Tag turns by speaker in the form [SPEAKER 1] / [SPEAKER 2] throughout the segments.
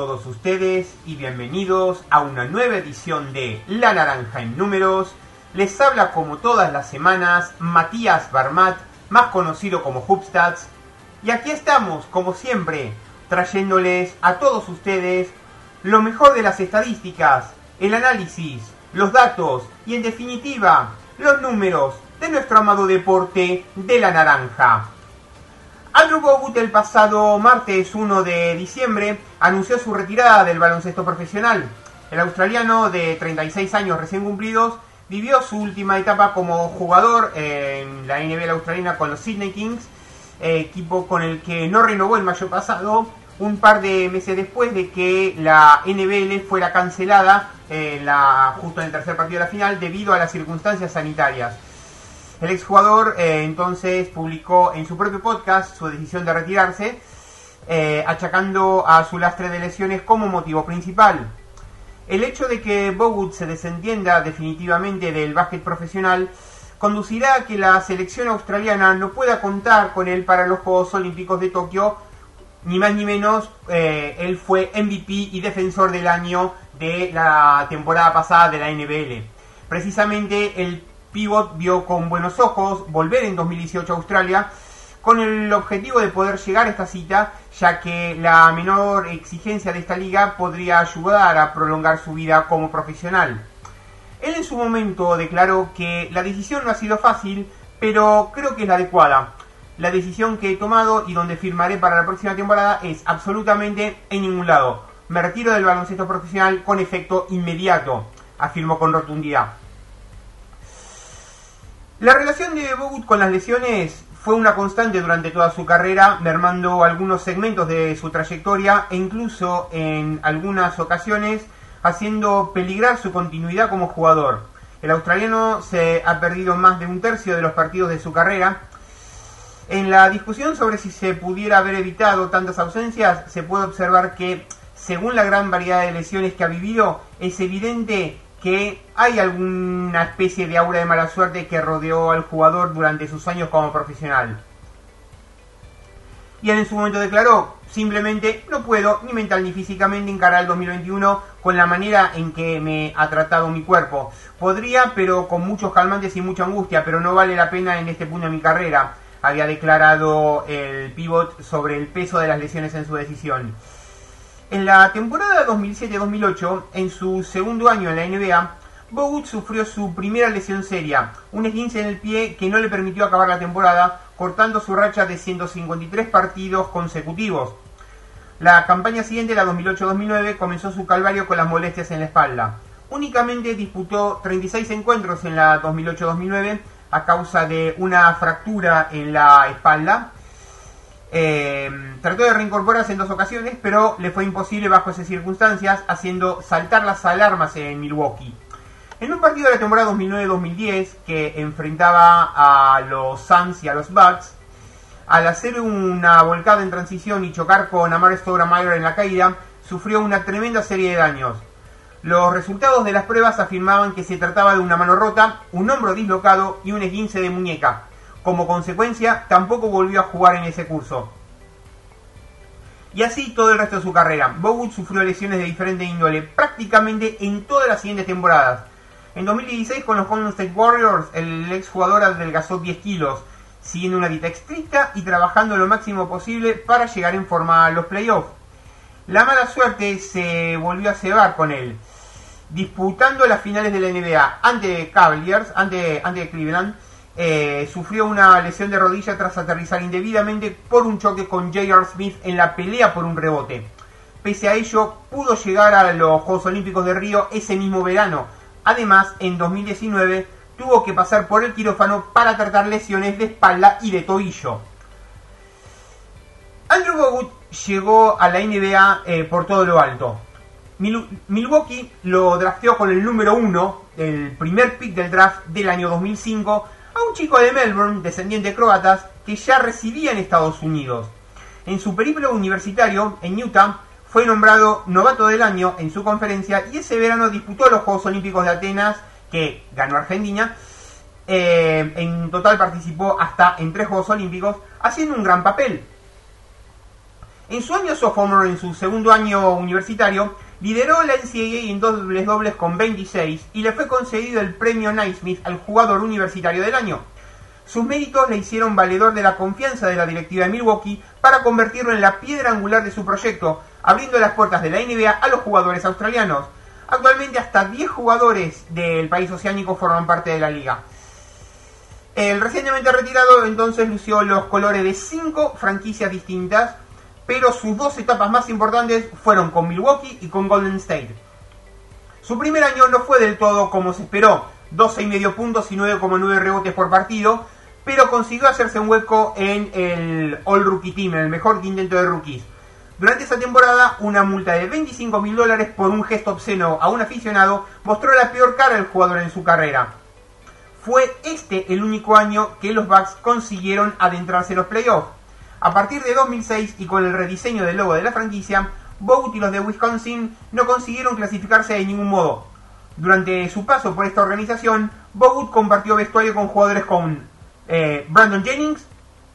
[SPEAKER 1] ustedes y bienvenidos a una nueva edición de La Naranja en Números. Les habla como todas las semanas Matías Barmat, más conocido como Hubstats. Y aquí estamos, como siempre, trayéndoles a todos ustedes lo mejor de las estadísticas, el análisis, los datos y en definitiva los números de nuestro amado deporte de la naranja. Andrew Bogut el pasado martes 1 de diciembre anunció su retirada del baloncesto profesional. El australiano de 36 años recién cumplidos vivió su última etapa como jugador en la NBA australiana con los Sydney Kings, equipo con el que no renovó el mayo pasado, un par de meses después de que la NBL fuera cancelada en la, justo en el tercer partido de la final debido a las circunstancias sanitarias. El exjugador eh, entonces publicó en su propio podcast su decisión de retirarse, eh, achacando a su lastre de lesiones como motivo principal. El hecho de que Bogut se desentienda definitivamente del básquet profesional conducirá a que la selección australiana no pueda contar con él para los Juegos Olímpicos de Tokio, ni más ni menos, eh, él fue MVP y defensor del año de la temporada pasada de la NBL. Precisamente el Pivot vio con buenos ojos volver en 2018 a Australia con el objetivo de poder llegar a esta cita, ya que la menor exigencia de esta liga podría ayudar a prolongar su vida como profesional. Él en su momento declaró que la decisión no ha sido fácil, pero creo que es la adecuada. La decisión que he tomado y donde firmaré para la próxima temporada es absolutamente en ningún lado. Me retiro del baloncesto profesional con efecto inmediato, afirmó con rotundidad. La relación de Bogut con las lesiones fue una constante durante toda su carrera, mermando algunos segmentos de su trayectoria e incluso en algunas ocasiones haciendo peligrar su continuidad como jugador. El australiano se ha perdido más de un tercio de los partidos de su carrera. En la discusión sobre si se pudiera haber evitado tantas ausencias, se puede observar que, según la gran variedad de lesiones que ha vivido, es evidente que hay alguna especie de aura de mala suerte que rodeó al jugador durante sus años como profesional. Y él en su momento declaró, simplemente no puedo ni mental ni físicamente encarar el 2021 con la manera en que me ha tratado mi cuerpo. Podría, pero con muchos calmantes y mucha angustia, pero no vale la pena en este punto de mi carrera, había declarado el pivot sobre el peso de las lesiones en su decisión. En la temporada 2007-2008, en su segundo año en la NBA, Bogut sufrió su primera lesión seria, un esguince en el pie que no le permitió acabar la temporada, cortando su racha de 153 partidos consecutivos. La campaña siguiente, la 2008-2009, comenzó su calvario con las molestias en la espalda. Únicamente disputó 36 encuentros en la 2008-2009 a causa de una fractura en la espalda eh, trató de reincorporarse en dos ocasiones, pero le fue imposible bajo esas circunstancias, haciendo saltar las alarmas en Milwaukee. En un partido de la temporada 2009-2010 que enfrentaba a los Suns y a los Bucks, al hacer una volcada en transición y chocar con Amar Stoudemire en la caída, sufrió una tremenda serie de daños. Los resultados de las pruebas afirmaban que se trataba de una mano rota, un hombro dislocado y un esguince de muñeca. Como consecuencia, tampoco volvió a jugar en ese curso. Y así todo el resto de su carrera. Bogut sufrió lesiones de diferente índole prácticamente en todas las siguientes temporadas. En 2016 con los Golden State Warriors, el exjugador adelgazó 10 kilos, siguiendo una dieta estricta y trabajando lo máximo posible para llegar en forma a los playoffs. La mala suerte se volvió a cebar con él, disputando las finales de la NBA ante Cavaliers, ante, ante Cleveland, eh, sufrió una lesión de rodilla tras aterrizar indebidamente por un choque con J.R. Smith en la pelea por un rebote. Pese a ello, pudo llegar a los Juegos Olímpicos de Río ese mismo verano. Además, en 2019 tuvo que pasar por el quirófano para tratar lesiones de espalda y de tobillo. Andrew Bogut llegó a la NBA eh, por todo lo alto. Milwaukee lo drafteó con el número 1, el primer pick del draft del año 2005, un chico de Melbourne, descendiente de croatas, que ya residía en Estados Unidos. En su periplo universitario en Utah fue nombrado novato del año en su conferencia y ese verano disputó los Juegos Olímpicos de Atenas, que ganó Argentina. Eh, en total participó hasta en tres Juegos Olímpicos, haciendo un gran papel. En su año sophomore, en su segundo año universitario, lideró la NCAA en dobles dobles con 26 y le fue concedido el premio Naismith al jugador universitario del año. Sus méritos le hicieron valedor de la confianza de la directiva de Milwaukee para convertirlo en la piedra angular de su proyecto, abriendo las puertas de la NBA a los jugadores australianos. Actualmente hasta 10 jugadores del país oceánico forman parte de la liga. El recientemente retirado entonces lució los colores de 5 franquicias distintas, pero sus dos etapas más importantes fueron con Milwaukee y con Golden State. Su primer año no fue del todo como se esperó, 12,5 puntos y 9,9 rebotes por partido, pero consiguió hacerse un hueco en el All Rookie Team, en el mejor intento de rookies. Durante esa temporada, una multa de 25 mil dólares por un gesto obsceno a un aficionado mostró la peor cara del jugador en su carrera. Fue este el único año que los Bucks consiguieron adentrarse en los playoffs. A partir de 2006 y con el rediseño del logo de la franquicia, Bogut y los de Wisconsin no consiguieron clasificarse de ningún modo. Durante su paso por esta organización, Bogut compartió vestuario con jugadores como eh, Brandon Jennings,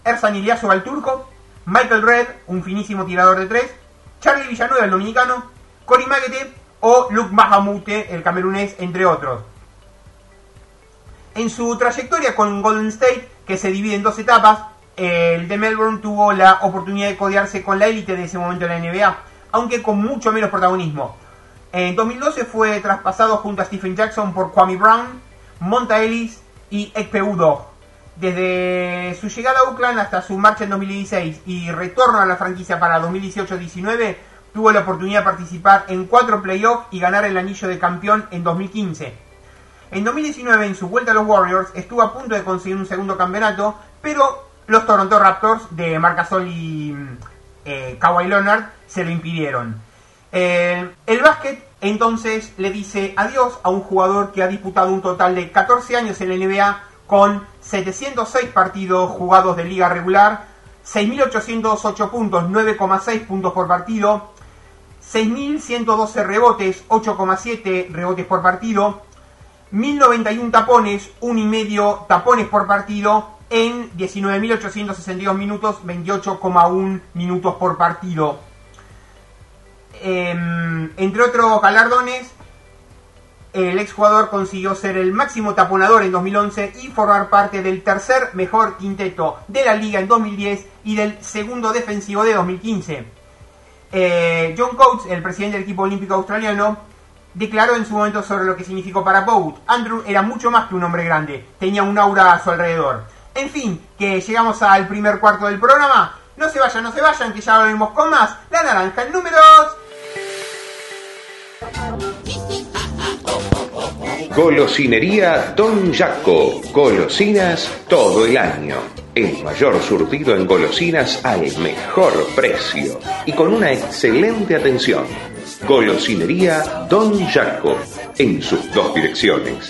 [SPEAKER 1] Ersan Iliaso al turco, Michael Red, un finísimo tirador de tres, Charlie Villanueva, el dominicano, Cory Maguete o Luke Mahamute, el camerunés, entre otros. En su trayectoria con Golden State, que se divide en dos etapas, el de Melbourne tuvo la oportunidad de codearse con la élite de ese momento en la NBA, aunque con mucho menos protagonismo. En 2012 fue traspasado junto a Stephen Jackson por Kwame Brown, Monta Ellis y Ekpe Udoh. Desde su llegada a Oakland hasta su marcha en 2016 y retorno a la franquicia para 2018-19, tuvo la oportunidad de participar en cuatro playoffs y ganar el anillo de campeón en 2015. En 2019, en su vuelta a los Warriors, estuvo a punto de conseguir un segundo campeonato, pero los Toronto Raptors de Marc Gasol y eh, Kawhi Leonard se lo impidieron. Eh, el básquet entonces le dice adiós a un jugador que ha disputado un total de 14 años en la NBA con 706 partidos jugados de liga regular, 6.808 puntos, 9,6 puntos por partido, 6.112 rebotes, 8,7 rebotes por partido, 1.091 tapones, 1,5 tapones por partido en 19.862 minutos, 28,1 minutos por partido. Em, entre otros galardones, el exjugador consiguió ser el máximo taponador en 2011 y formar parte del tercer mejor quinteto de la liga en 2010 y del segundo defensivo de 2015. Eh, John Coates, el presidente del equipo olímpico australiano, declaró en su momento sobre lo que significó para Bogut. Andrew era mucho más que un hombre grande, tenía un aura a su alrededor. En fin, que llegamos al primer cuarto del programa. No se vayan, no se vayan, que ya volvemos con más. La naranja en números.
[SPEAKER 2] Golosinería Don Jaco. Golosinas todo el año. El mayor surtido en golosinas al mejor precio y con una excelente atención. Golosinería Don Jaco. En sus dos direcciones.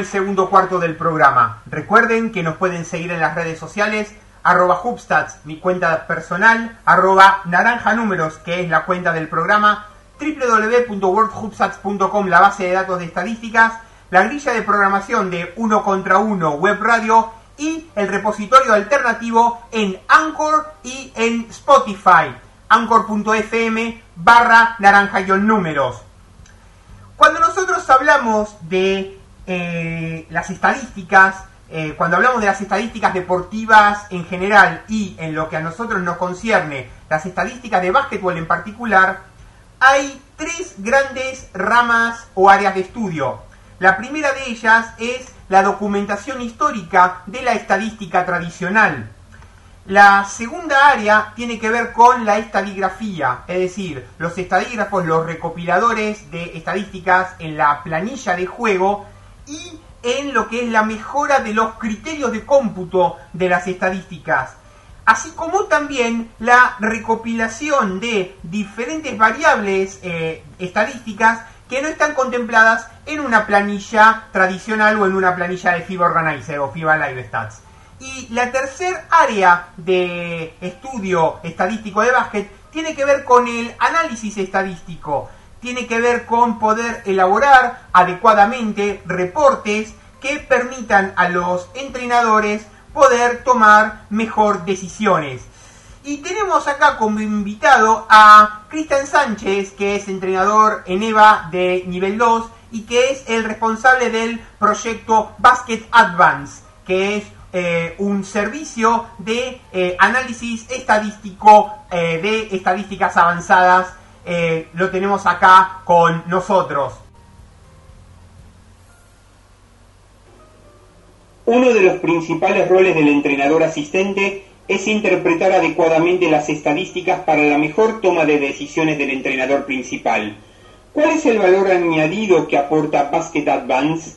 [SPEAKER 1] El segundo cuarto del programa. Recuerden que nos pueden seguir en las redes sociales, arroba Hubstats, mi cuenta personal, arroba naranja números, que es la cuenta del programa, www.worldhubstats.com, la base de datos de estadísticas, la grilla de programación de Uno contra Uno Web Radio y el repositorio alternativo en Anchor y en Spotify, anchor.fm barra naranja números. Cuando nosotros hablamos de eh, las estadísticas, eh, cuando hablamos de las estadísticas deportivas en general y en lo que a nosotros nos concierne, las estadísticas de básquetbol en particular, hay tres grandes ramas o áreas de estudio. La primera de ellas es la documentación histórica de la estadística tradicional. La segunda área tiene que ver con la estadigrafía, es decir, los estadígrafos, los recopiladores de estadísticas en la planilla de juego y en lo que es la mejora de los criterios de cómputo de las estadísticas así como también la recopilación de diferentes variables eh, estadísticas que no están contempladas en una planilla tradicional o en una planilla de FIBA Organizer o FIBA Live Stats. Y la tercer área de estudio estadístico de básquet tiene que ver con el análisis estadístico, tiene que ver con poder elaborar adecuadamente reportes que permitan a los entrenadores poder tomar mejor decisiones. Y tenemos acá como invitado a Cristian Sánchez, que es entrenador en EVA de nivel 2 y que es el responsable del proyecto Basket Advance, que es eh, un servicio de eh, análisis estadístico eh, de estadísticas avanzadas. Lo tenemos acá con nosotros. Uno de los principales roles del entrenador asistente es interpretar adecuadamente las estadísticas para la mejor toma de decisiones del entrenador principal. ¿Cuál es el valor añadido que aporta Basket Advance?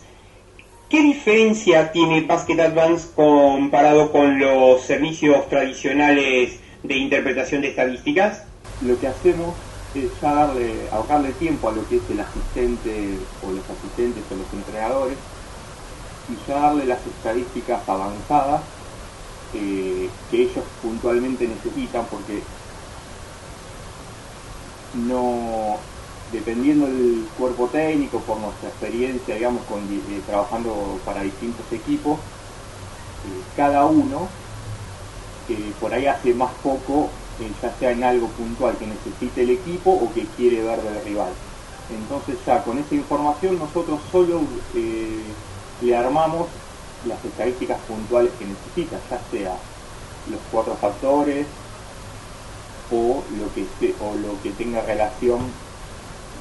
[SPEAKER 1] ¿Qué diferencia tiene Basket Advance comparado con los servicios tradicionales de interpretación de estadísticas?
[SPEAKER 3] Lo que hacemos ya darle, ahorrarle tiempo a lo que es el asistente o los asistentes o los entrenadores y ya darle las estadísticas avanzadas eh, que ellos puntualmente necesitan porque no dependiendo del cuerpo técnico por nuestra experiencia digamos eh, trabajando para distintos equipos eh, cada uno por ahí hace más poco ya sea en algo puntual que necesite el equipo o que quiere ver del rival entonces ya con esa información nosotros solo le armamos las estadísticas puntuales que necesita, ya sea los cuatro factores o lo que, o lo que tenga relación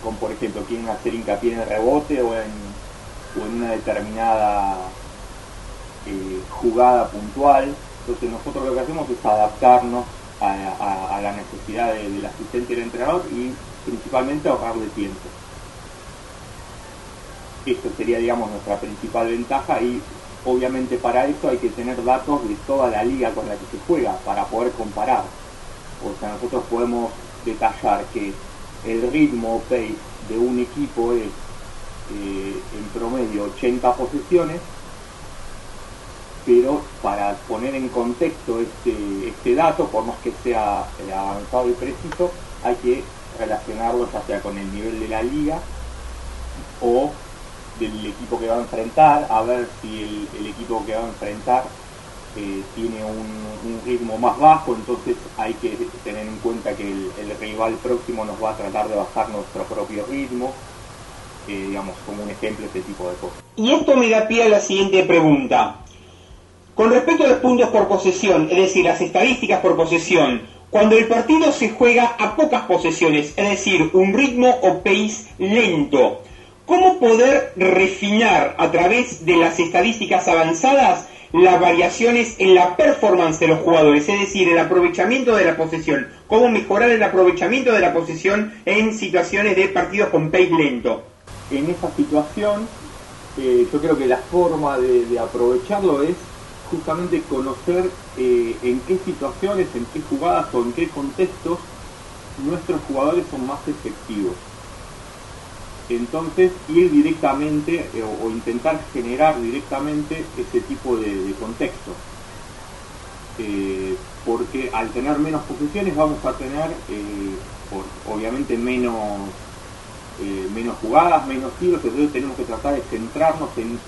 [SPEAKER 3] con, por ejemplo, quieren hacer hincapié en el rebote o en, una determinada eh, jugada puntual. Entonces nosotros lo que hacemos es adaptarnos a, la necesidad del asistente y del entrenador y principalmente ahorrarle tiempo. Esto sería, digamos, nuestra principal ventaja y obviamente para eso hay que tener datos de toda la liga con la que se juega para poder comparar. O sea, nosotros podemos detallar que el ritmo pace de un equipo es eh, en promedio 80 posesiones, pero para poner en contexto este, este dato, por más que sea avanzado y preciso, hay que relacionarlo ya sea con el nivel de la liga o del equipo que va a enfrentar, a ver si el, equipo que va a enfrentar eh, tiene un, ritmo más bajo, entonces hay que tener en cuenta que el, rival próximo nos va a tratar de bajar nuestro propio ritmo, eh, digamos, como un ejemplo, este tipo de cosas.
[SPEAKER 1] Y esto me da pie a la siguiente pregunta. Con respecto a los puntos por posesión, es decir, las estadísticas por posesión, cuando el partido se juega a pocas posesiones, es decir, un ritmo o pace lento, ¿Cómo poder refinar a través de las estadísticas avanzadas las variaciones en la performance de los jugadores, es decir, el aprovechamiento de la posesión? ¿Cómo mejorar el aprovechamiento de la posesión en situaciones de partidos con pace lento?
[SPEAKER 3] En esa situación, eh, yo creo que la forma de, aprovecharlo es justamente conocer eh, en qué situaciones, en qué jugadas o en qué contextos nuestros jugadores son más efectivos entonces ir directamente eh, o, intentar generar directamente ese tipo de, contexto. Eh, porque al tener menos posiciones vamos a tener obviamente menos, menos jugadas, menos tiros, entonces tenemos que tratar de centrarnos en,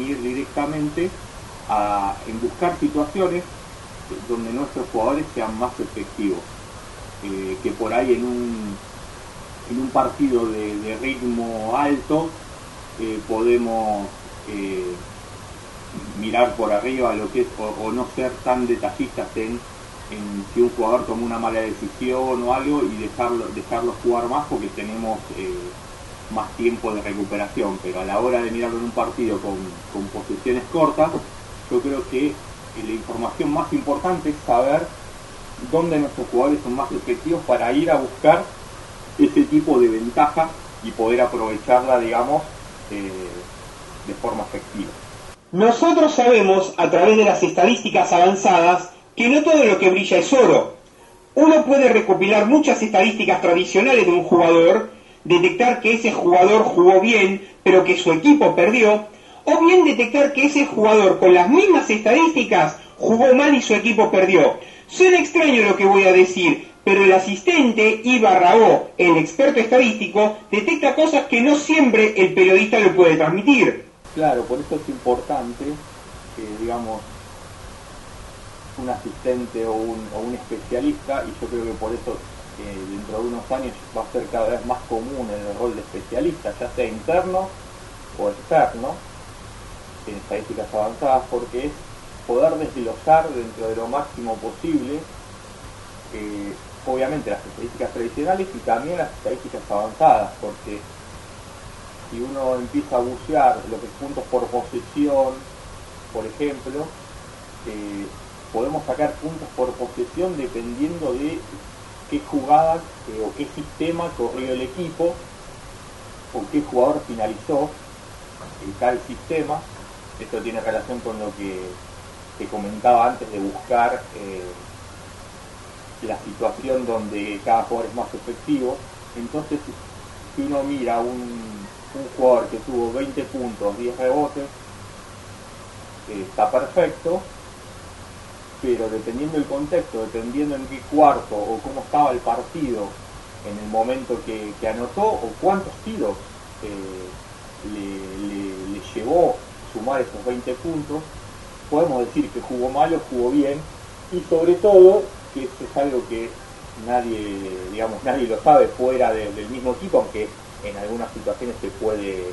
[SPEAKER 3] ir directamente en buscar situaciones donde nuestros jugadores sean más efectivos. que por ahí en un, en un partido de, ritmo alto eh, podemos eh, mirar por arriba lo que es o, no ser tan detallistas en, en, si un jugador toma una mala decisión o algo y dejarlo, dejarlo jugar más porque tenemos eh, más tiempo de recuperación pero a la hora de mirarlo en un partido con, con posiciones cortas yo creo que la información más importante es saber dónde nuestros jugadores son más efectivos para ir a buscar ese tipo de ventaja y poder aprovecharla, digamos, eh, de forma efectiva.
[SPEAKER 1] Nosotros sabemos a través de las estadísticas avanzadas que no todo lo que brilla es oro. Uno puede recopilar muchas estadísticas tradicionales de un jugador, detectar que ese jugador jugó bien, pero que su equipo perdió, o bien detectar que ese jugador con las mismas estadísticas jugó mal y su equipo perdió. Suena extraño lo que voy a decir, pero el asistente Iba O, el experto estadístico, detecta cosas que no siempre el periodista lo puede transmitir.
[SPEAKER 3] Claro, por eso es importante que, digamos, un asistente o un, o un especialista, y yo creo que por eso eh, dentro de unos años va a ser cada vez más común el rol de especialista, ya sea interno o externo, en estadísticas avanzadas, porque es poder desglosar dentro de lo máximo posible eh, obviamente las estadísticas tradicionales y también las estadísticas avanzadas, porque si uno empieza a bucear lo que es puntos por posesión, por ejemplo, eh, podemos sacar puntos por posesión dependiendo de qué jugadas eh, o qué sistema corrió el equipo o qué jugador finalizó el tal sistema. Esto tiene relación con lo que, que comentaba antes de buscar eh, la situación donde cada jugador es más efectivo. Entonces, si uno mira un, un jugador que tuvo 20 puntos, 10 rebotes, eh, está perfecto, pero dependiendo del contexto, dependiendo en qué cuarto o cómo estaba el partido en el momento que, anotó o cuántos tiros eh, le, llevó sumar esos 20 puntos, podemos decir que jugó mal o jugó bien y sobre todo que eso es algo que nadie, digamos, nadie lo sabe fuera del mismo equipo, aunque en algunas situaciones se puede,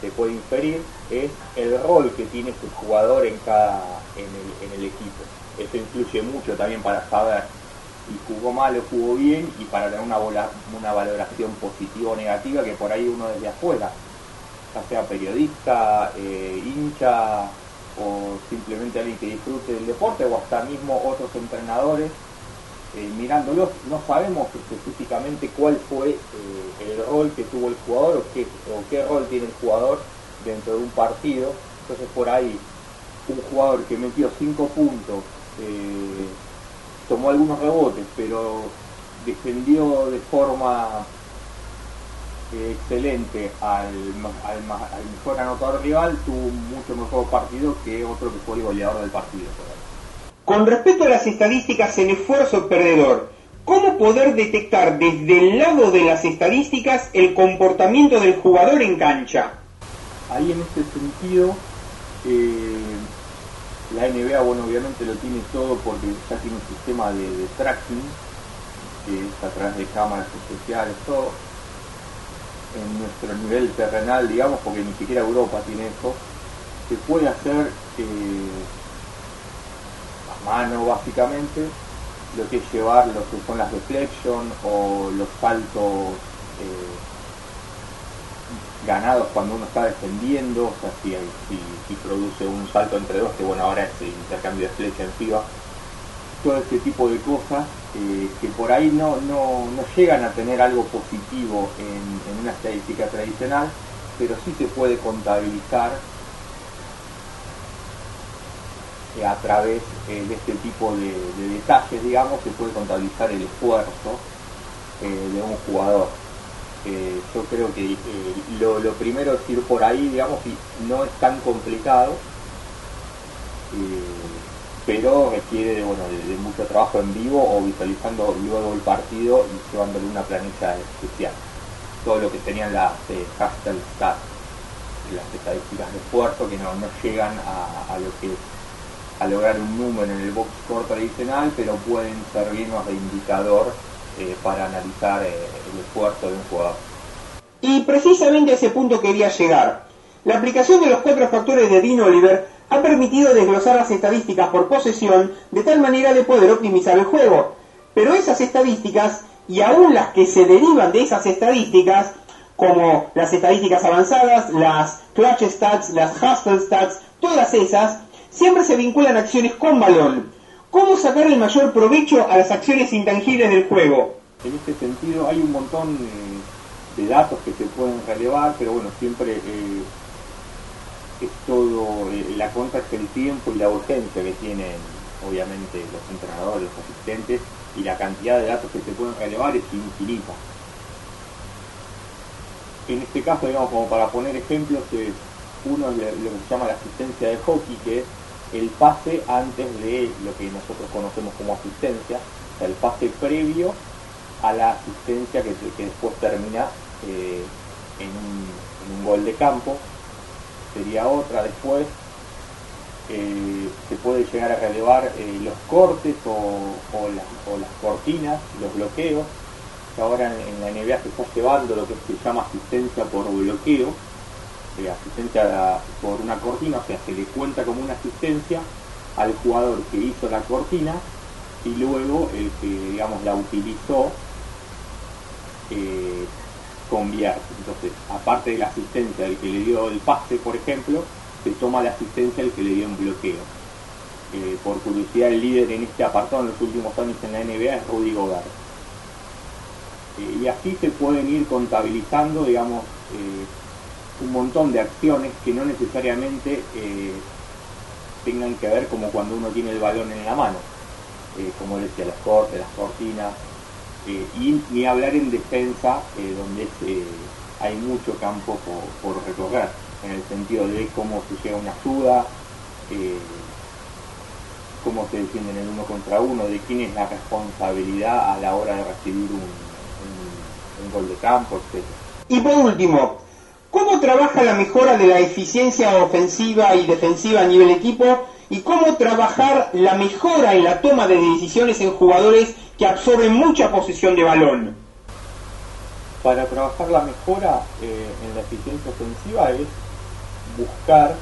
[SPEAKER 3] se puede inferir, es el rol que tiene ese jugador en cada, en el, equipo. Eso influye mucho también para saber si jugó mal o jugó bien y para tener una, una valoración positiva o negativa que por ahí uno desde afuera, ya sea periodista, eh, hincha, o simplemente alguien que disfrute del deporte o hasta mismo otros entrenadores eh, mirándolos, no sabemos específicamente cuál fue eh, el rol que tuvo el jugador o qué, rol tiene el jugador dentro de un partido. Entonces por ahí un jugador que metió 5 puntos, tomó algunos rebotes, pero defendió de forma excelente al, mejor anotador rival, tuvo un mucho mejor partido que otro que fue el goleador del partido.
[SPEAKER 1] Con respecto a las estadísticas en esfuerzo perdedor, ¿cómo poder detectar desde el lado de las estadísticas el comportamiento del jugador en cancha?
[SPEAKER 3] Ahí en este sentido, eh, la NBA, bueno, obviamente lo tiene todo porque ya tiene un sistema de, de tracking, que es a través de cámaras especiales, todo en nuestro nivel terrenal, digamos, porque ni siquiera Europa tiene eso, se puede hacer eh, a mano básicamente lo que es llevar lo que son las deflection o los saltos eh, ganados cuando uno está defendiendo, o sea, si, si, produce un salto entre dos, que bueno, ahora es el intercambio de flecha en FIBA, todo ese tipo de cosas eh, que por ahí no, no, llegan a tener algo positivo en, una estadística tradicional, pero sí se puede contabilizar eh, a través eh, de este tipo de, detalles, digamos, se puede contabilizar el esfuerzo de un jugador. Eh, yo creo que eh, lo, primero es ir por ahí, digamos, y no es tan complicado, eh, pero requiere bueno, de, mucho trabajo en vivo o visualizando luego el partido y llevándole una planilla especial. Todo lo que tenían las hashtag stats, las estadísticas de esfuerzo que no, llegan a, lo que a lograr un número en el box score tradicional, pero pueden servirnos de indicador eh, para analizar eh, el esfuerzo de un jugador.
[SPEAKER 1] Y precisamente a ese punto quería llegar. La aplicación de los cuatro factores de Dean Oliver ha permitido desglosar las estadísticas por posesión de tal manera de poder optimizar el juego. Pero esas estadísticas, y aún las que se derivan de esas estadísticas, como las estadísticas avanzadas, las clutch stats, las hustle stats, todas esas, siempre se vinculan a acciones con balón, ¿Cómo sacar el mayor provecho a las acciones intangibles del juego?
[SPEAKER 3] En este sentido hay un montón de datos que se pueden relevar, pero bueno, siempre eh, es todo la contra el tiempo y la urgencia que tienen obviamente los entrenadores, los asistentes, y la cantidad de datos que se pueden relevar es infinita. En este caso, digamos, como para poner ejemplos, uno es lo que se llama la asistencia de hockey, que es el pase antes de lo que nosotros conocemos como asistencia, o sea, el pase previo a la asistencia que, después termina eh, en, un, gol de campo. Sería otra después. Eh, se puede llegar a relevar eh, los cortes o, las, cortinas, los bloqueos. Que ahora en, la NBA se está llevando lo que se llama asistencia por bloqueo, asistencia por una cortina, o sea, se le cuenta como una asistencia al jugador que hizo la cortina y luego el que, digamos, la utilizó eh, convierte. Entonces, aparte de la asistencia del que le dio el pase, por ejemplo, se toma la asistencia del que le dio un bloqueo. Eh, por curiosidad, el líder en este apartado en los últimos años en la NBA es Rudy Gobert. Eh, y así se pueden ir contabilizando, digamos, un montón de acciones que no necesariamente eh, tengan que ver como cuando uno tiene el balón en la mano, eh, como decía, las cortes, las cortinas, eh, y ni hablar en defensa, donde hay mucho campo por, recorrer, en el sentido de cómo se llega una ayuda, cómo se defienden el uno contra uno, de quién es la responsabilidad a la hora de recibir un, un gol de campo, etc.
[SPEAKER 1] Y por último, ¿Cómo trabaja la mejora de la eficiencia ofensiva y defensiva a nivel equipo? ¿Y cómo trabajar la mejora en la toma de decisiones en jugadores que absorben mucha posesión de balón?
[SPEAKER 3] Para trabajar la mejora eh, en la eficiencia ofensiva es buscar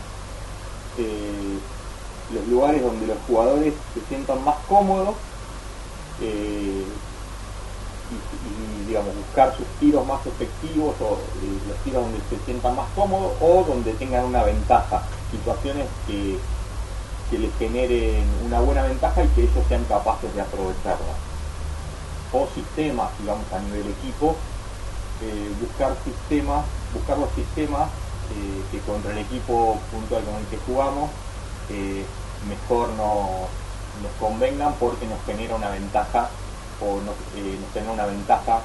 [SPEAKER 3] eh, los lugares donde los jugadores se sientan más cómodos eh, y, digamos, buscar sus tiros más efectivos o los tiros donde se sientan más cómodos o donde tengan una ventaja, situaciones que, que les generen una buena ventaja y que ellos sean capaces de aprovecharla. O sistemas, digamos, a nivel equipo, eh, buscar sistemas, buscar los sistemas eh, que contra el equipo puntual con el que jugamos mejor nos, nos convengan porque nos genera una ventaja o no, eh, tener una ventaja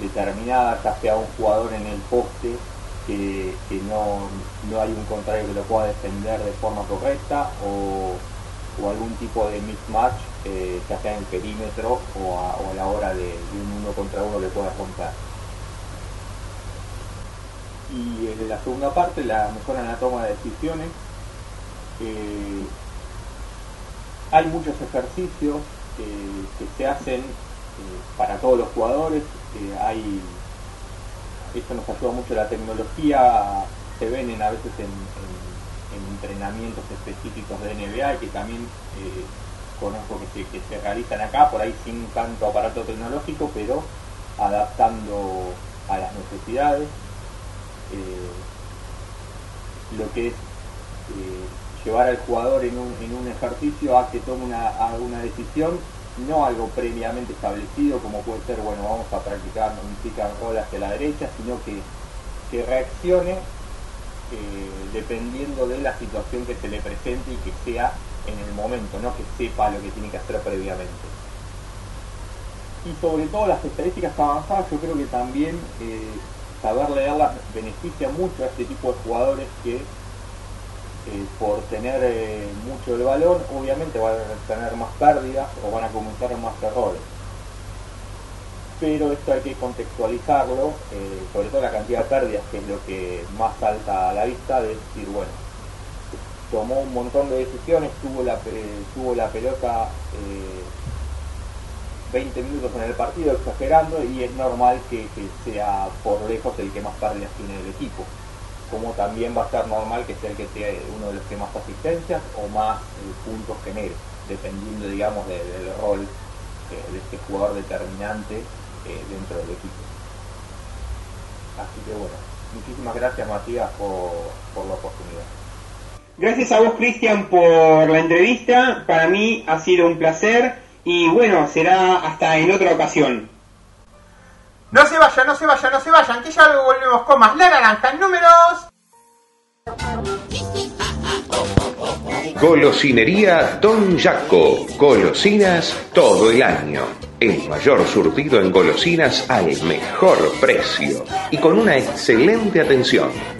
[SPEAKER 3] determinada, ya sea un jugador en el poste que, no, hay un contrario que lo pueda defender de forma correcta o, algún tipo de mismatch, eh, ya sea en perímetro o a, la hora de, un uno contra uno le pueda romper. Y en la segunda parte, la mejora en la toma de decisiones. Eh, hay muchos ejercicios que se hacen para todos los jugadores. hay esto nos ayuda mucho la tecnología, se ven en, a veces en, entrenamientos específicos de NBA que también conozco que se, realizan acá, por ahí sin tanto aparato tecnológico, pero adaptando a las necesidades. Eh, lo que es eh, llevar al jugador en un, ejercicio a que tome una, una decisión no algo previamente establecido como puede ser, bueno, vamos a practicar un pick and roll hacia la derecha, sino que, que reaccione eh, dependiendo de la situación que se le presente y que sea en el momento, no que sepa lo que tiene que hacer previamente. Y sobre todo las estadísticas avanzadas yo creo que también eh, saber leerlas beneficia mucho a este tipo de jugadores que eh, por tener eh, mucho el balón, obviamente van a tener más pérdidas o van a cometer más errores. Pero esto hay que contextualizarlo, sobre todo la cantidad de pérdidas, que es lo que más salta a la vista, de decir, bueno, tomó un montón de decisiones, tuvo la, tuvo la pelota 20 minutos en el partido, exagerando, y es normal que, sea por lejos el que más pérdidas tiene el equipo. Como también va a ser normal que sea el que sea uno de los que más asistencias o más eh, puntos genere, dependiendo, digamos, del rol eh, de este jugador determinante eh, dentro del equipo. Así que bueno, muchísimas gracias Matías por, por la oportunidad.
[SPEAKER 1] Gracias a vos, Cristian, por la entrevista. Para mí ha sido un placer y bueno, será hasta en otra ocasión. No se vayan, no se vayan, no se vayan, que ya luego volvemos con más La Naranja números.
[SPEAKER 4] Golosinería Don Jaco. Golosinas todo el año. El mayor surtido en golosinas al mejor precio y con una excelente atención.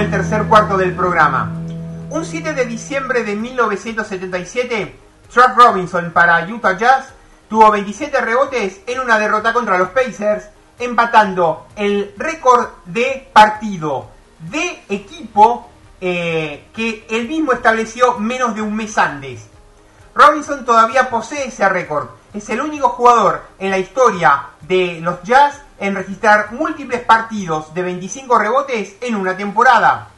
[SPEAKER 1] El tercer cuarto del programa. Un 7 de diciembre de 1977, Chuck Robinson para Utah Jazz tuvo 27 rebotes en una derrota contra los Pacers, empatando el récord de partido de equipo eh, que él mismo estableció menos de un mes antes. Robinson todavía posee ese récord. Es el único jugador en la historia de los Jazz en registrar múltiples partidos de 25 rebotes en una temporada.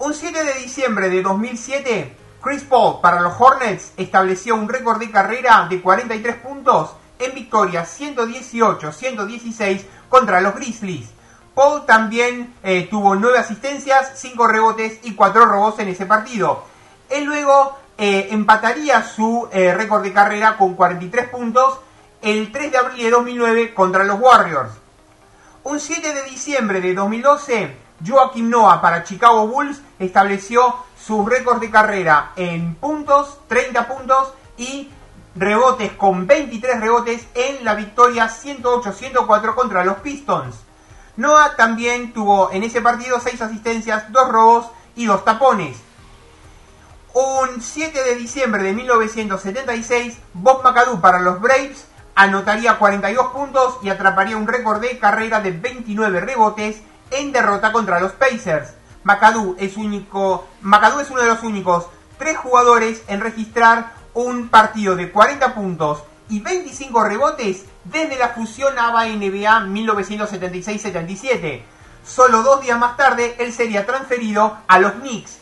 [SPEAKER 1] Un 7 de diciembre de 2007, Chris Paul para los Hornets estableció un récord de carrera de 43 puntos en victoria 118-116 contra los Grizzlies. Paul también eh, tuvo 9 asistencias, 5 rebotes y 4 robos en ese partido. Él luego eh, empataría su eh, récord de carrera con 43 puntos el 3 de abril de 2009 contra los Warriors. Un 7 de diciembre de 2012, Joaquim Noah para Chicago Bulls estableció su récord de carrera en puntos, 30 puntos y rebotes con 23 rebotes en la victoria 108-104 contra los Pistons. Noah también tuvo en ese partido 6 asistencias, 2 robos y 2 tapones. Un 7 de diciembre de 1976, Bob McAdoo para los Braves anotaría 42 puntos y atraparía un récord de carrera de 29 rebotes en derrota contra los Pacers. McAdoo es, único, McAdoo es uno de los únicos tres jugadores en registrar un partido de 40 puntos y 25 rebotes desde la fusión ABA-NBA 1976-77. Solo dos días más tarde, él sería transferido a los Knicks.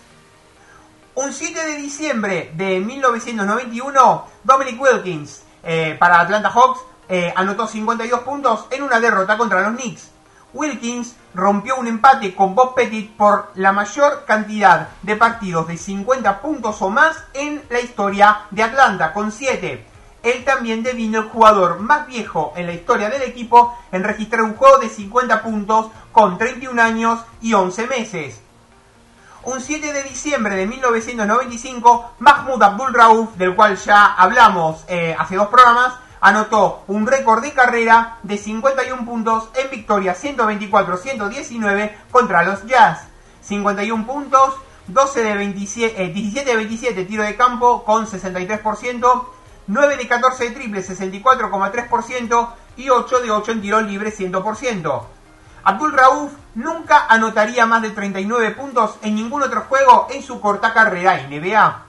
[SPEAKER 1] Un 7 de diciembre de 1991, Dominic Wilkins eh, para Atlanta Hawks eh, anotó 52 puntos en una derrota contra los Knicks. Wilkins rompió un empate con Bob Pettit por la mayor cantidad de partidos de 50 puntos o más en la historia de Atlanta, con 7. Él también devino el jugador más viejo en la historia del equipo en registrar un juego de 50 puntos con 31 años y 11 meses. Un 7 de diciembre de 1995, Mahmoud Abdul Rauf, del cual ya hablamos eh, hace dos programas, anotó un récord de carrera de 51 puntos en victoria 124-119 contra los Jazz. 51 puntos, 12 de 27, 17 de 27 tiro de campo con 63%, 9 de 14 de triple 64,3% y 8 de 8 en tiro libre 100%. Abdul Rauf nunca anotaría más de 39 puntos en ningún otro juego en su corta carrera en NBA.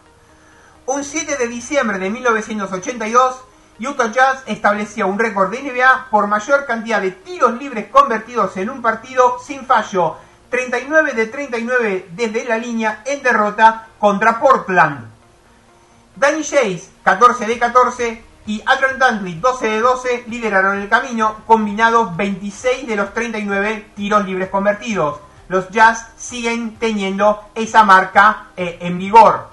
[SPEAKER 1] Un 7 de diciembre de 1982, Utah Jazz establecía un récord de NBA por mayor cantidad de tiros libres convertidos en un partido sin fallo, 39 de 39 desde la línea en derrota contra Portland. Danny Chase, 14 de 14, y Adrian Dantley, 12 de 12, lideraron el camino, combinados 26 de los 39 tiros libres convertidos. Los Jazz siguen teniendo esa marca eh, en vigor.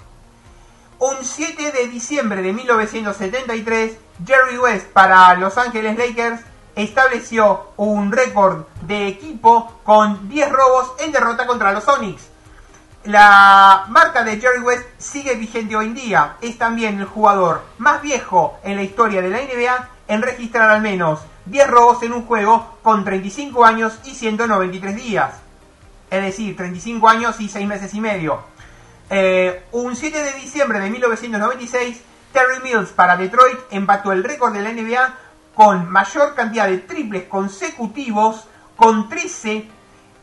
[SPEAKER 1] Un 7 de diciembre de 1973, Jerry West para Los Ángeles Lakers estableció un récord de equipo con 10 robos en derrota contra los Sonics. La marca de Jerry West sigue vigente hoy en día. Es también el jugador más viejo en la historia de la NBA en registrar al menos 10 robos en un juego con 35 años y 193 días. Es decir, 35 años y 6 meses y medio. Eh, un 7 de diciembre de 1996, Terry Mills para Detroit empató el récord de la NBA con mayor cantidad de triples consecutivos con 13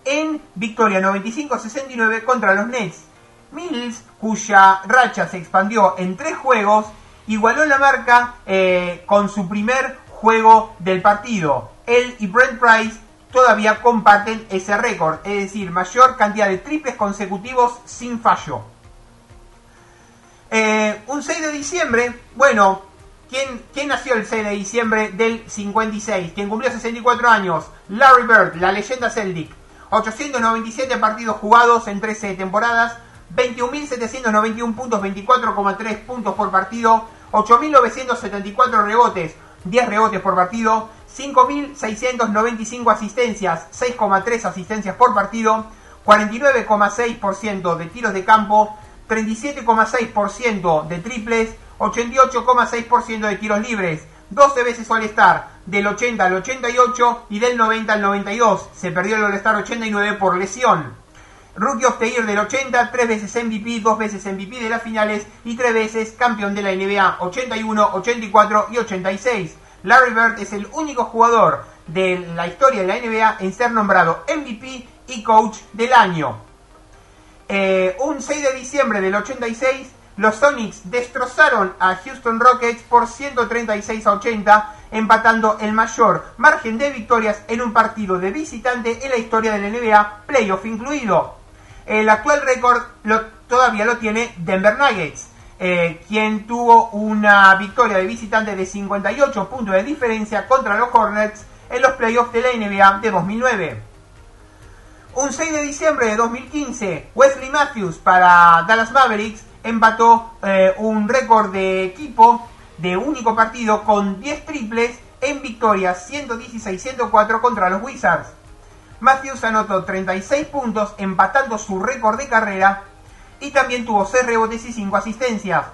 [SPEAKER 1] en victoria 95-69 contra los Nets. Mills, cuya racha se expandió en tres juegos, igualó la marca eh, con su primer juego del partido. Él y Brent Price todavía comparten ese récord, es decir, mayor cantidad de triples consecutivos sin fallo. Eh, un 6 de diciembre, bueno, ¿quién, ¿quién, nació el 6 de diciembre del 56? ¿Quién cumplió 64 años? Larry Bird, la leyenda Celtic. 897 partidos jugados en 13 temporadas, 21.791 puntos, 24,3 puntos por partido, 8.974 rebotes, 10 rebotes por partido, 5.695 asistencias, 6,3 asistencias por partido, 49,6% de tiros de campo, 37,6% de triples, 88,6% de tiros libres, 12 veces All-Star, del 80 al 88 y del 90 al 92. Se perdió el All-Star 89 por lesión. Rookie of del 80, tres veces MVP, dos veces MVP de las finales y tres veces campeón de la NBA 81, 84 y 86. Larry Bird es el único jugador de la historia de la NBA en ser nombrado MVP y coach del año. Eh, un 6 de diciembre del 86, los Sonics destrozaron a Houston Rockets por 136 a 80, empatando el mayor margen de victorias en un partido de visitante en la historia de la NBA, playoff incluido. El actual récord todavía lo tiene Denver Nuggets, eh, quien tuvo una victoria de visitante de 58 puntos de diferencia contra los Hornets en los playoffs de la NBA de 2009. Un 6 de diciembre de 2015, Wesley Matthews para Dallas Mavericks empató eh, un récord de equipo de único partido con 10 triples en victorias 116-104 contra los Wizards. Matthews anotó 36 puntos empatando su récord de carrera y también tuvo 6 rebotes y 5 asistencias.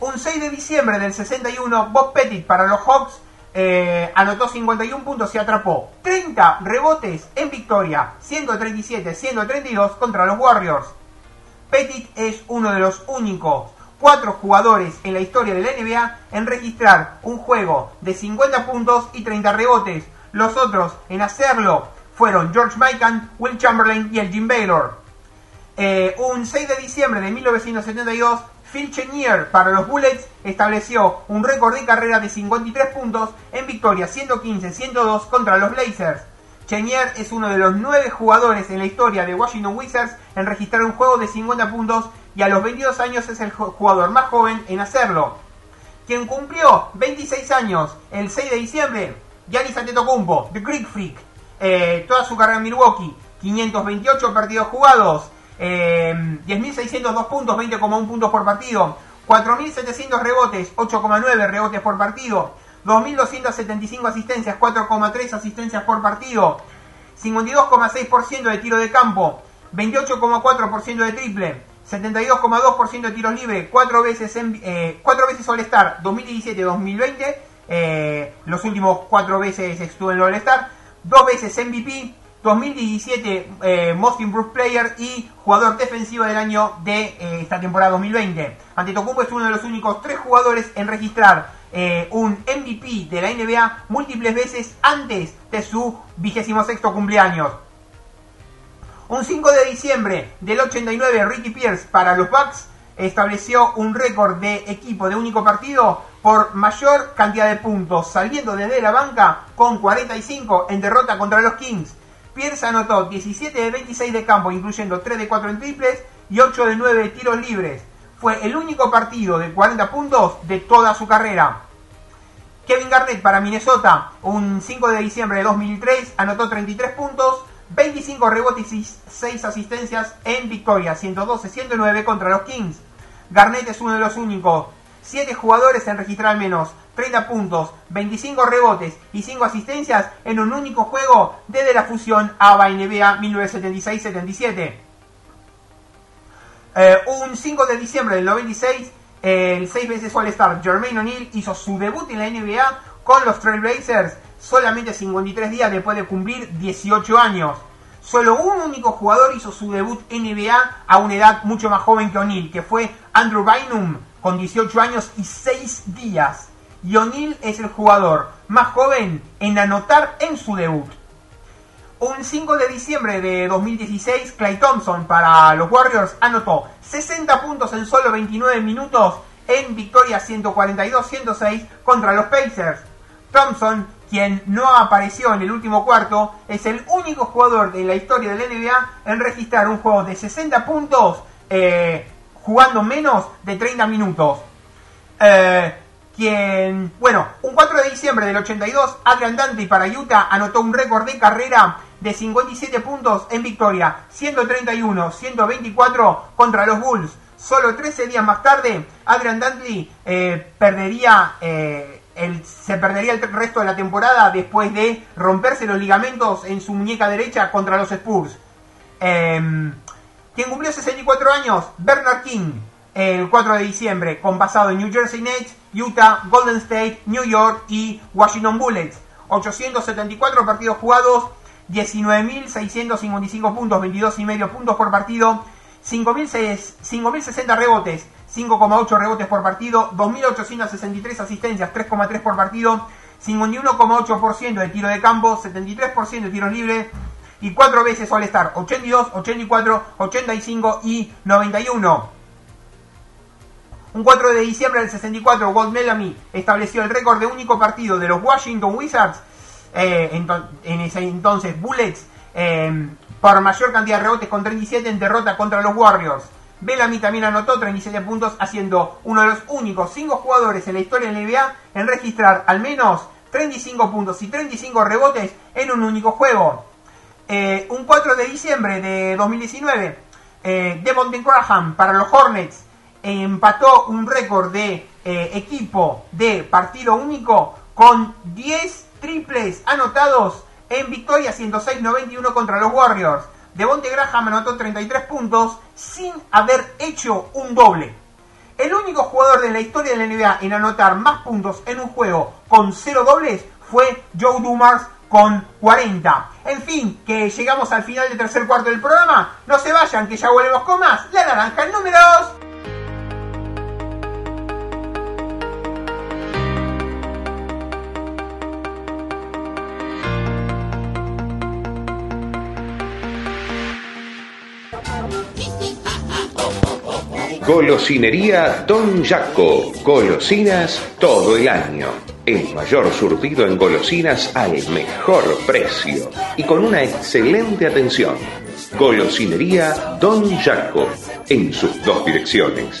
[SPEAKER 1] Un 6 de diciembre del 61, Bob Pettit para los Hawks eh, anotó 51 puntos y atrapó 30 rebotes en victoria, 137-132 contra los Warriors. Pettit es uno de los únicos cuatro jugadores en la historia de la NBA en registrar un juego de 50 puntos y 30 rebotes, los otros en hacerlo fueron George Mikan, Will Chamberlain y el Jim Baylor. Eh, un 6 de diciembre de 1972, Phil Chenier para los Bullets estableció un récord de carrera de 53 puntos en victoria 115-102 contra los Blazers. Chenier es uno de los nueve jugadores en la historia de Washington Wizards en registrar un juego de 50 puntos y a los 22 años es el jugador más joven en hacerlo. Quien cumplió 26 años el 6 de diciembre Giannis Antetokounmpo, The Greek Freak, eh, toda su carrera en Milwaukee, 528 partidos jugados, 10.602 eh, puntos, 20,1 puntos por partido, 4.700 rebotes, 8,9 rebotes por partido, 2.275 asistencias, 4,3 asistencias por partido, 52,6% de tiro de campo, 28,4% de triple, 72,2% de tiros libres, 4 veces, en, eh, 4 veces All-Star 2017-2020 eh, los últimos cuatro veces estuvo en All-Star, dos veces MVP, 2017 eh, Most Improved Player y jugador defensivo del año de eh, esta temporada 2020. Antetokounmpo es uno de los únicos tres jugadores en registrar un MVP de la NBA múltiples veces antes de su vigésimo sexto cumpleaños. Un 5 de diciembre del 89 Ricky Pierce para los Bucks estableció un récord de equipo de único partido por mayor cantidad de puntos, saliendo desde la banca con 45 en derrota contra los Kings. Pierce anotó 17 de 26 de campo, incluyendo 3 de 4 en triples y 8 de 9 de tiros libres. Fue el único partido de 40 puntos de toda su carrera. Kevin Garnett para Minnesota, un 5 de diciembre de 2003, anotó 33 puntos, 25 rebotes y 6 asistencias en victoria, 112-109 contra los Kings. Garnett es uno de los únicos 7 jugadores en registrar menos 30 puntos, 25 rebotes y 5 asistencias en un único juego desde la fusión ABA-NBA 1976-77. Eh, un 5 de diciembre del 96, el 6 veces All-Star Jermaine O'Neal hizo su debut en la NBA con los Trailblazers solamente 53 días después de cumplir 18 años. Solo un único jugador hizo su debut NBA a una edad mucho más joven que O'Neal, que fue Andrew Bynum, con 18 años y 6 días. Y O'Neal es el jugador más joven en anotar en su debut. Un 5 de diciembre de 2016, Clay Thompson para los Warriors anotó 60 puntos en solo 29 minutos en victoria 142-106 contra los Pacers. Thompson, quien no apareció en el último cuarto, es el único jugador de la historia de la NBA en registrar un juego de 60 puntos eh, jugando menos de 30 minutos. Eh, quien, bueno, un 4 de diciembre del 82, Adrian Dante para Utah anotó un récord de carrera de 57 puntos en victoria, 131-124 contra los Bulls. Solo 13 días más tarde, Adrian Dantley eh, perdería, el, se perdería el resto de la temporada después de romperse los ligamentos en su muñeca derecha contra los Spurs. Em, quien cumplió 64 años, Bernard King, el 4 de diciembre, con pasado en New Jersey Nets, Utah, Golden State, New York y Washington Bullets. 874 partidos jugados, 19.655 puntos, 22 y medio puntos por partido, 5.060 rebotes, 5,8 rebotes por partido, 2.863 asistencias, 3,3 por partido, 51,8% de tiro de campo, 73% de tiros libres y 4 veces All-Star, 82, 84, 85 y 91. Un 4 de diciembre del 64, Walt Bellamy estableció el récord de único partido de los Washington Wizards, eh, en, ese entonces Bullets, eh, por mayor cantidad de rebotes con 37 en derrota contra los Warriors. Bellamy también anotó 37 puntos, haciendo uno de los únicos 5 jugadores en la historia de la NBA en registrar al menos 35 puntos y 35 rebotes en un único juego. Eh, un 4 de diciembre de 2019, eh, Devon Graham para los Hornets empató un récord de eh, equipo de partido único con 10 triples anotados en victoria 106-91 contra los Warriors. Devonte Graham anotó 33 puntos sin haber hecho un doble. El único jugador de la historia de la NBA en anotar más puntos en un juego con cero dobles fue Joe Dumars con 40. En fin, que llegamos al final del tercer cuarto del programa. No se vayan, que ya volvemos con más. La naranja número 2.
[SPEAKER 2] Golosinería Don Jaco. Golosinas todo el año. El mayor surtido en golosinas al mejor precio y con una excelente atención. Golosinería Don Jaco. En sus dos direcciones.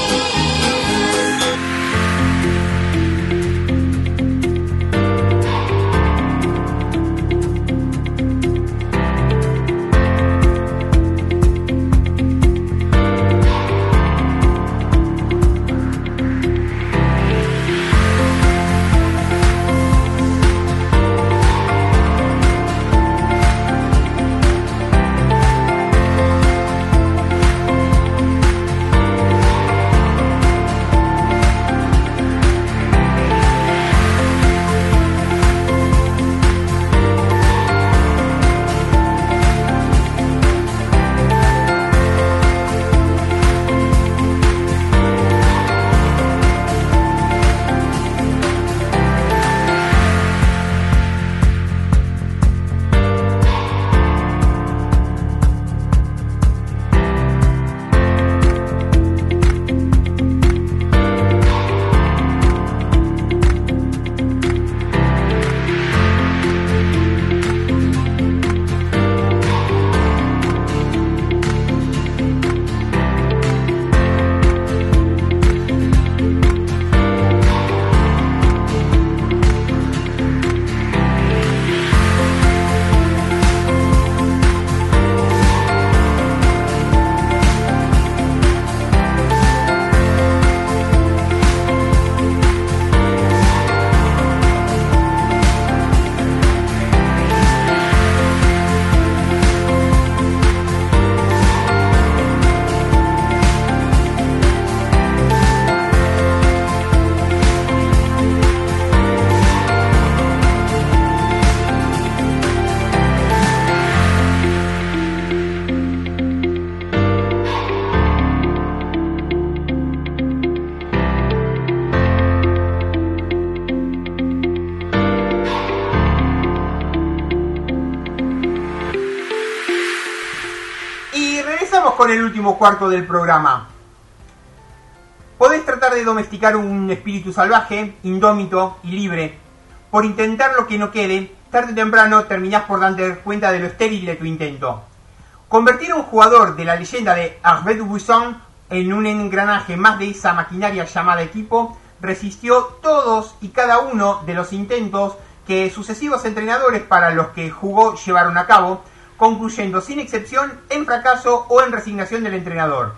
[SPEAKER 1] Último cuarto del programa. Podés tratar de domesticar un espíritu salvaje, indómito y libre. Por intentar lo que no quede, tarde o temprano terminás por darte cuenta de lo estéril de tu intento. Convertir a un jugador de la leyenda de Arbet Buisson en un engranaje más de esa maquinaria llamada equipo resistió todos y cada uno de los intentos que sucesivos entrenadores para los que jugó llevaron a cabo, concluyendo sin excepción en fracaso o en resignación del entrenador.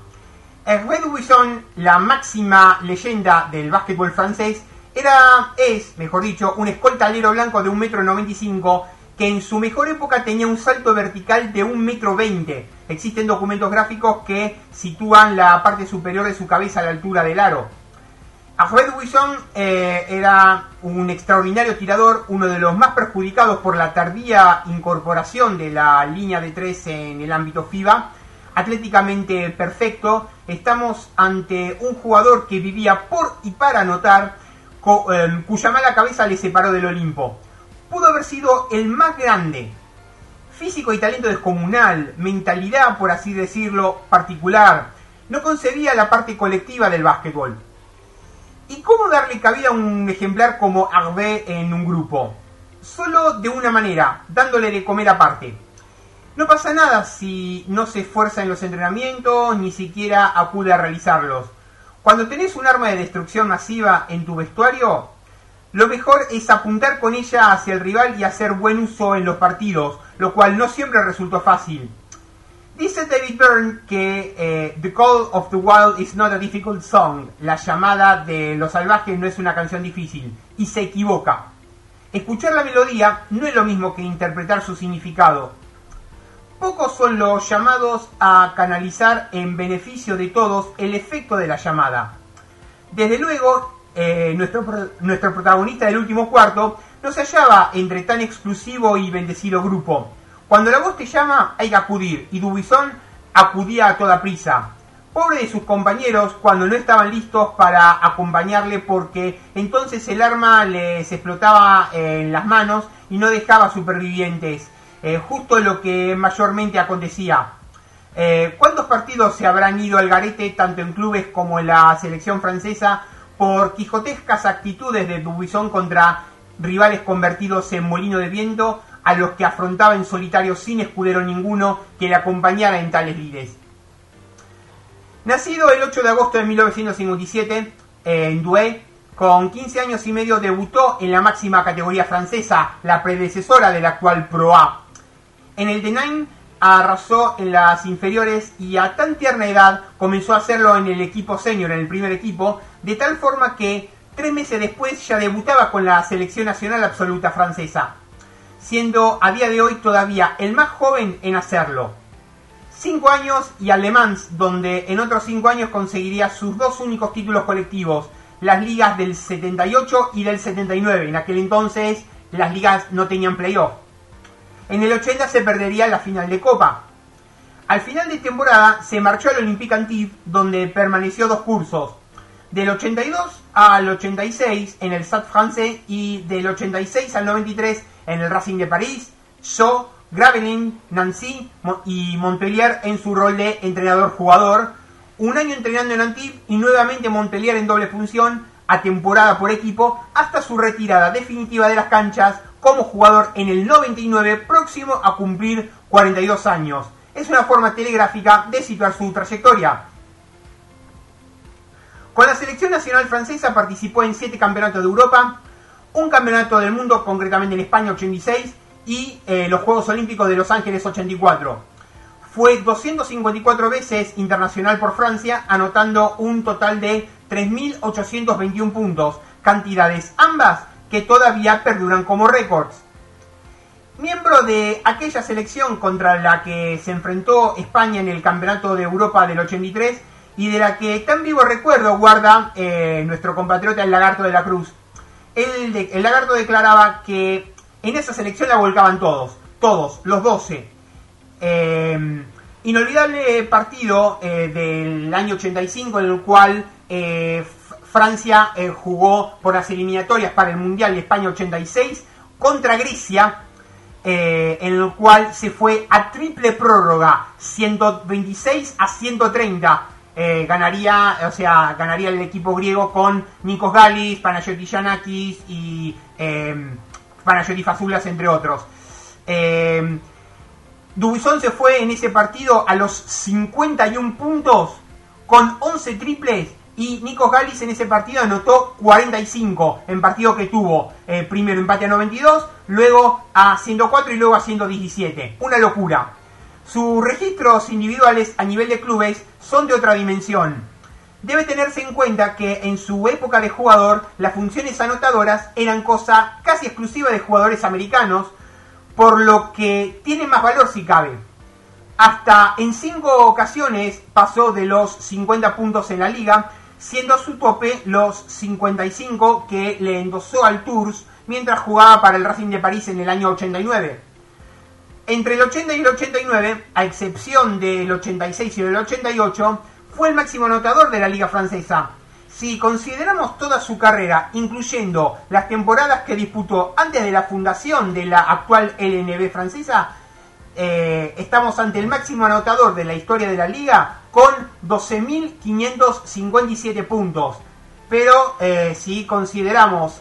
[SPEAKER 1] Hervé Dubuisson, la máxima leyenda del básquetbol francés, era, es, mejor dicho, un escolta alero blanco de 1,95 m que en su mejor época tenía un salto vertical de 1,20 m. Existen documentos gráficos que sitúan la parte superior de su cabeza a la altura del aro. Hervé Dubuisson eh, era un extraordinario tirador, uno de los más perjudicados por la tardía incorporación de la línea de tres en el ámbito FIBA atléticamente perfecto, estamos ante un jugador que vivía por y para anotar, em, cuya mala cabeza le separó del Olimpo. Pudo haber sido el más grande, físico y talento descomunal, mentalidad, por así decirlo, particular. No concebía la parte colectiva del básquetbol. ¿Y cómo darle cabida a un ejemplar como Arbé en un grupo? Solo de una manera, dándole de comer aparte. No pasa nada si no se esfuerza en los entrenamientos, ni siquiera acude a realizarlos. Cuando tenés un arma de destrucción masiva en tu vestuario, lo mejor es apuntar con ella hacia el rival y hacer buen uso en los partidos, lo cual no siempre resultó fácil. Dice David Byrne que eh, The Call of the Wild is not a difficult song, la llamada de los salvajes no es una canción difícil, y se equivoca. Escuchar la melodía no es lo mismo que interpretar su significado pocos son los llamados a canalizar en beneficio de todos el efecto de la llamada. Desde luego, eh, nuestro, nuestro protagonista del último cuarto no se hallaba entre tan exclusivo y bendecido grupo. Cuando la voz te llama, hay que acudir, y Dubison acudía a toda prisa. Pobre de sus compañeros cuando no estaban listos para acompañarle porque entonces el arma les explotaba en las manos y no dejaba supervivientes. Eh, justo lo que mayormente acontecía. Eh, ¿Cuántos partidos se habrán ido al garete, tanto en clubes como en la selección francesa, por quijotescas actitudes de Dubuisson contra rivales convertidos en molino de viento, a los que afrontaba en solitario sin escudero ninguno que le acompañara en tales lides? Nacido el 8 de agosto de 1957 en Douai, con 15 años y medio debutó en la máxima categoría francesa, la predecesora de la actual Pro A. En el D9 arrasó en las inferiores y a tan tierna edad comenzó a hacerlo en el equipo senior, en el primer equipo, de tal forma que tres meses después ya debutaba con la selección nacional absoluta francesa, siendo a día de hoy todavía el más joven en hacerlo. Cinco años y Alemans, donde en otros cinco años conseguiría sus dos únicos títulos colectivos, las ligas del 78 y del 79. En aquel entonces las ligas no tenían playoff. En el 80 se perdería la final de Copa. Al final de temporada se marchó al Olympique Antibes, donde permaneció dos cursos. Del 82 al 86 en el Stade francés y del 86 al 93 en el Racing de París, Shaw, Gravelines, Nancy y Montpellier en su rol de entrenador-jugador. Un año entrenando en Antibes y nuevamente Montpellier en doble función a temporada por equipo hasta su retirada definitiva de las canchas como jugador en el 99 próximo a cumplir 42 años. Es una forma telegráfica de situar su trayectoria. Con la selección nacional francesa participó en 7 campeonatos de Europa, un campeonato del mundo, concretamente en España 86, y eh, los Juegos Olímpicos de Los Ángeles 84. Fue 254 veces internacional por Francia, anotando un total de 3.821 puntos, cantidades ambas que todavía perduran como récords. Miembro de aquella selección contra la que se enfrentó España en el Campeonato de Europa del 83 y de la que tan vivo recuerdo guarda eh, nuestro compatriota el Lagarto de la Cruz. El, el, Lagarto declaraba que en esa selección la volcaban todos, todos, los 12. Eh, inolvidable partido eh, del año 85 en el cual Francia eh, jugó por las eliminatorias para el Mundial de España 86 contra Grecia, eh, en el cual se fue a triple prórroga, 126 a 130. Eh, ganaría, o sea, ganaría el equipo griego con Nikos Galis, Panagiotis Giannakis y eh, Panagiotis Fazulas, entre otros. Eh, se fue en ese partido a los 51 puntos con 11 triples y Nico Galis en ese partido anotó 45 en partido que tuvo eh, primero empate a 92, luego a 104 y luego a 117. Una locura. Sus registros individuales a nivel de clubes son de otra dimensión. Debe tenerse en cuenta que en su época de jugador las funciones anotadoras eran cosa casi exclusiva de jugadores americanos, por lo que tiene más valor si cabe. Hasta en cinco ocasiones pasó de los 50 puntos en la liga, siendo su tope los 55 que le endosó al Tours mientras jugaba para el Racing de París en el año 89. Entre el 80 y el 89, a excepción del 86 y del 88, fue el máximo anotador de la liga francesa. Si consideramos toda su carrera, incluyendo las temporadas que disputó antes de la fundación de la actual LNB francesa, eh, estamos ante el máximo anotador de la historia de la liga con 12.557 puntos. Pero eh, si consideramos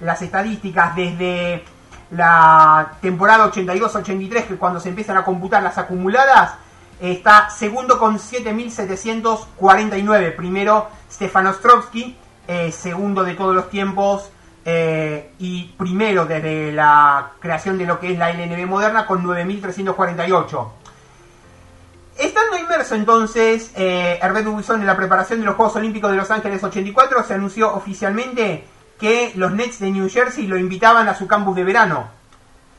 [SPEAKER 1] las estadísticas desde la temporada 82-83, que cuando se empiezan a computar las acumuladas, está segundo con 7.749. Primero Stefan Ostrovsky, eh, segundo de todos los tiempos eh, y primero desde la creación de lo que es la LNB moderna con 9.348. Estando inmerso entonces eh, Herbert Dubuisson en la preparación de los Juegos Olímpicos de Los Ángeles 84, se anunció oficialmente que los Nets de New Jersey lo invitaban a su campus de verano.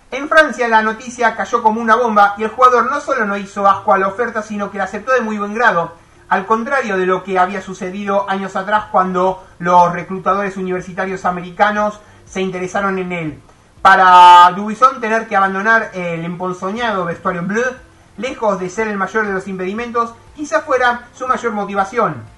[SPEAKER 1] En Francia la noticia cayó como una bomba y el jugador no solo no hizo asco a la oferta, sino que la aceptó de muy buen grado, al contrario de lo que había sucedido años atrás cuando los reclutadores universitarios americanos se interesaron en él. Para Dubuisson tener que abandonar el emponzoñado vestuario bleu, lejos de ser el mayor de los impedimentos, quizá fuera su mayor motivación.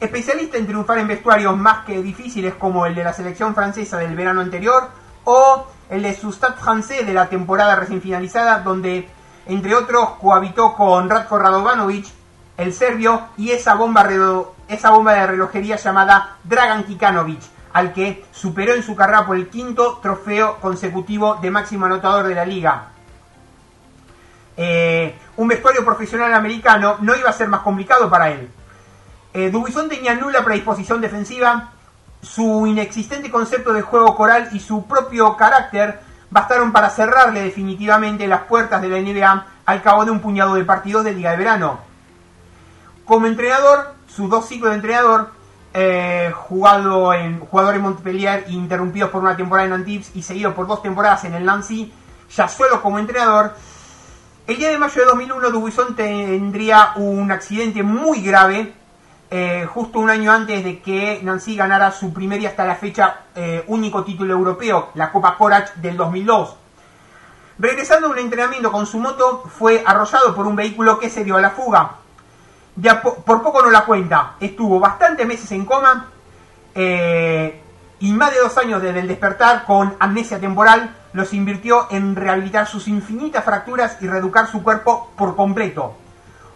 [SPEAKER 1] Especialista en triunfar en vestuarios más que difíciles como el de la selección francesa del verano anterior o el de su Stade Francés de la temporada recién finalizada, donde entre otros cohabitó con Ratko Radovanovic, el serbio, y esa bomba, esa bomba de relojería llamada Dragan Kikanovic, al que superó en su carrera por el quinto trofeo consecutivo de máximo anotador de la liga. Eh, un vestuario profesional americano no iba a ser más complicado para él. Eh, Dubison tenía nula predisposición defensiva, su inexistente concepto de juego coral y su propio carácter bastaron para cerrarle definitivamente las puertas de la NBA al cabo de un puñado de partidos de Liga de Verano. Como entrenador, sus dos ciclos de entrenador, eh, jugado en, jugador en Montpellier, interrumpidos por una temporada en Antibes y seguido por dos temporadas en el Nancy, ya solo como entrenador, el día de mayo de 2001 Dubuisson tendría un accidente muy grave eh, justo un año antes de que Nancy ganara su primer y hasta la fecha eh, único título europeo, la Copa Corach del 2002. Regresando a un entrenamiento con su moto, fue arrollado por un vehículo que se dio a la fuga. Ya por, poco no la cuenta, estuvo bastantes meses en coma eh, y más de dos años desde el despertar con amnesia temporal los invirtió en rehabilitar sus infinitas fracturas y reeducar su cuerpo por completo.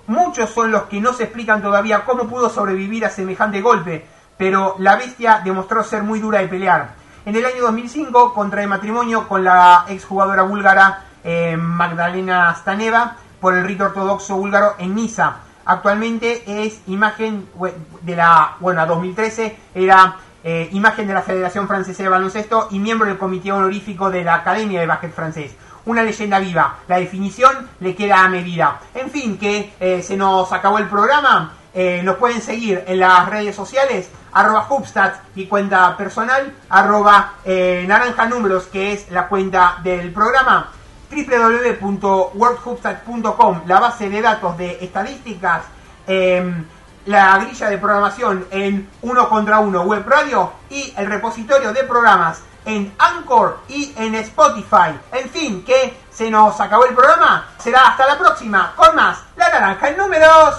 [SPEAKER 1] Muchos son los que no se explican todavía cómo pudo sobrevivir a semejante golpe, pero la bestia demostró ser muy dura de pelear. En el año 2005 contrae matrimonio con la exjugadora búlgara eh, Magdalena Staneva por el rito ortodoxo búlgaro en Niza. Actualmente es imagen de la, bueno, 2013 era eh, imagen de la Federación Francesa de Baloncesto y miembro del comité honorífico de la Academia de Básquet Francés una leyenda viva. La definición le queda a medida. En fin, que eh, se nos acabó el programa. Eh, nos pueden seguir en las redes sociales, arroba Hubstat, y cuenta personal, arroba eh, naranja números, que es la cuenta del programa, www.worldhubstat.com, la base de datos de estadísticas, em, la grilla de programación en uno contra uno web radio y el repositorio de programas en Anchor y en Spotify. En fin, que se nos acabó el programa. Será hasta la próxima con más La Naranja en Números.